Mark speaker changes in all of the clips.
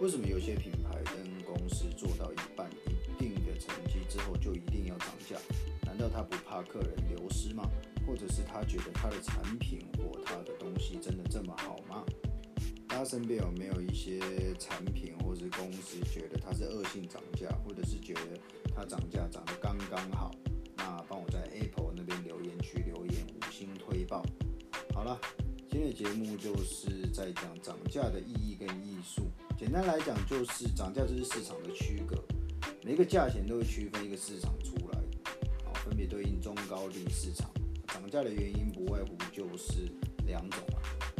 Speaker 1: 为什么有些品牌跟公司做到一半一定的成绩之后就一定要涨价？难道他不怕客人流失吗？或者是他觉得他的产品或他的东西真的这么好吗？大家身边有没有一些产品或是公司觉得它是恶性涨价，或者是觉得它涨价涨得刚刚好？那帮我在 Apple 那边留言区留言五星推爆。好了，今天的节目就是在讲涨价的意义跟艺术。简单来讲，就是涨价就是市场的区隔，每个价钱都会区分一个市场出来，啊，分别对应中高低市场。涨价的原因不外乎就是两种啊，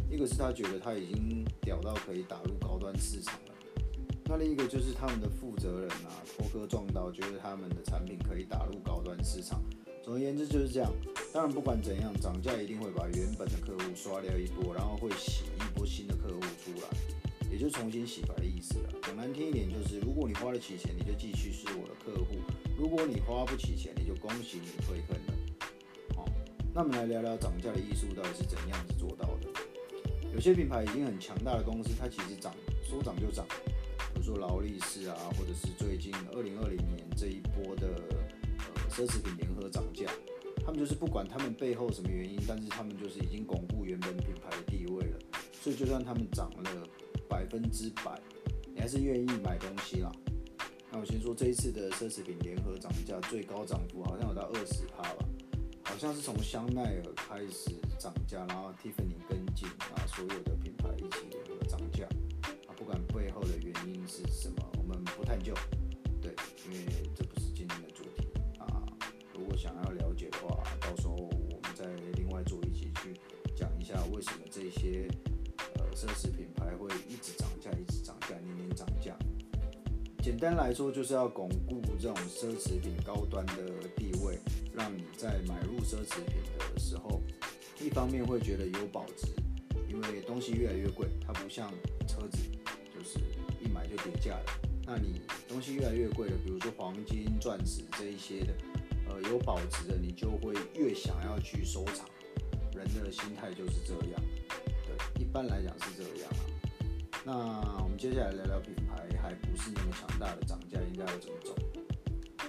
Speaker 1: 一个是他觉得他已经屌到可以打入高端市场了，那另一个就是他们的负责人啊，头壳撞到，觉得他们的产品可以打入高端市场。总而言之就是这样。当然，不管怎样，涨价一定会把原本的客户刷掉一波，然后会洗重新洗白的意思了。讲难听一点，就是如果你花得起钱，你就继续是我的客户；如果你花不起钱，你就恭喜你退坑了。好，那我们来聊聊涨价的艺术到底是怎样子做到的。有些品牌已经很强大的公司，它其实涨说涨就涨，比如说劳力士啊，或者是最近二零二零年这一波的呃奢侈品联合涨价，他们就是不管他们背后什么原因，但是他们就是已经巩固原本品牌的地位了，所以就算他们涨了。百分之百，你还是愿意买东西啦。那我先说这一次的奢侈品联合涨价，最高涨幅好像有到二十趴吧，好像是从香奈儿开始涨价，然后 Tiffany 跟进，然后所有的品牌一起联合涨价。啊，不管背后的原因是什么，我们不探究。对，因为这不是今天的主题啊。如果想要了解的话，到时候我们再另外做一集去讲一下为什么这些。奢侈品牌会一直涨价，一直涨价，年年涨价。简单来说，就是要巩固这种奢侈品高端的地位，让你在买入奢侈品的时候，一方面会觉得有保值，因为东西越来越贵，它不像车子，就是一买就跌价了。那你东西越来越贵的，比如说黄金、钻石这一些的，呃，有保值的，你就会越想要去收藏。人的心态就是这样。一般来讲是这样啊，那我们接下来聊聊品牌还不是那么强大的涨价应该要怎么走。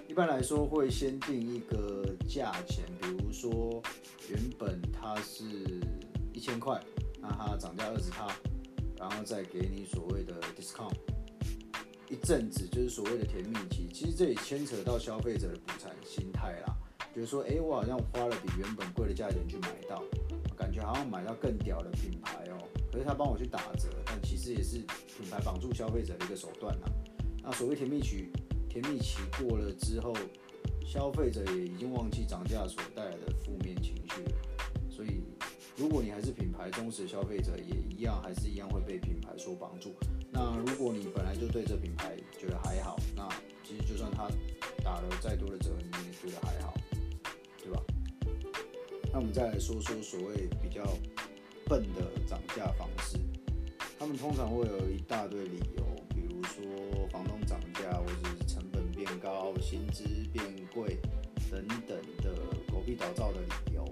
Speaker 1: 一般来说会先定一个价钱，比如说原本它是一千块，那它涨价二十趴，然后再给你所谓的 discount，一阵子就是所谓的甜蜜期。其实这也牵扯到消费者的补偿心态啦，比如说，哎，我好像花了比原本贵的价钱去买到。感觉好像买到更屌的品牌，可是他帮我去打折，但其实也是品牌绑住消费者的一个手段呐。那所谓甜蜜期，甜蜜期过了之后，消费者也已经忘记涨价所带来的负面情绪了。所以，如果你还是品牌忠实消费者，也一样还是一样会被品牌所绑住。那如果你本来就对这品牌觉得还好，那其实就算他打了再多的折，你也觉得还好。对吧那我们再来说说所谓比较笨的涨价方式，他们通常会有一大堆理由，比如说房东涨价，或者是成本变高、薪资变贵等等的狗屁倒灶的理由。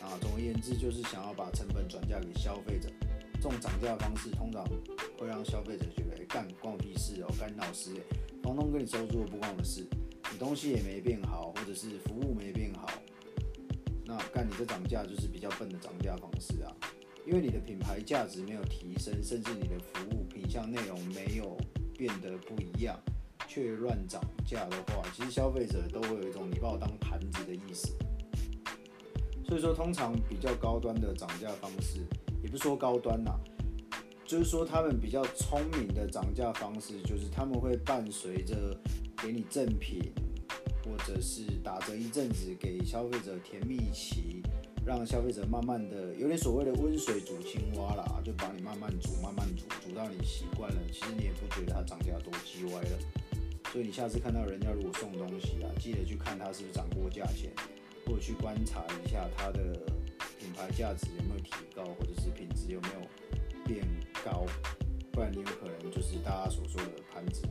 Speaker 1: 啊，总而言之，就是想要把成本转嫁给消费者。这种涨价方式通常会让消费者觉得，干关我屁事哦，干老师，房东跟你收租不关我的事，你东西也没变好，或者是服务没变好。那干你这涨价就是比较笨的涨价方式啊，因为你的品牌价值没有提升，甚至你的服务品项内容没有变得不一样，却乱涨价的话，其实消费者都会有一种你把我当盘子的意思。所以说，通常比较高端的涨价方式，也不是说高端呐，就是说他们比较聪明的涨价方式，就是他们会伴随着给你赠品。或者是打折一阵子给消费者甜蜜期，让消费者慢慢的有点所谓的温水煮青蛙啦，就把你慢慢煮，慢慢煮，煮到你习惯了，其实你也不觉得它涨价多鸡歪了。所以你下次看到人家如果送东西啊，记得去看它是不是涨过价钱，或者去观察一下它的品牌价值有没有提高，或者是品质有没有变高，不然你有可能就是大家所说的盘子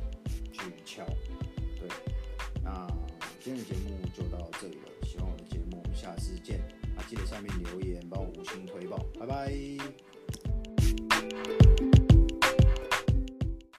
Speaker 1: 去敲。对，那。今天的节目就到这里了，喜欢我的节目，下次见。记得下面留言，帮我五星推爆，拜拜。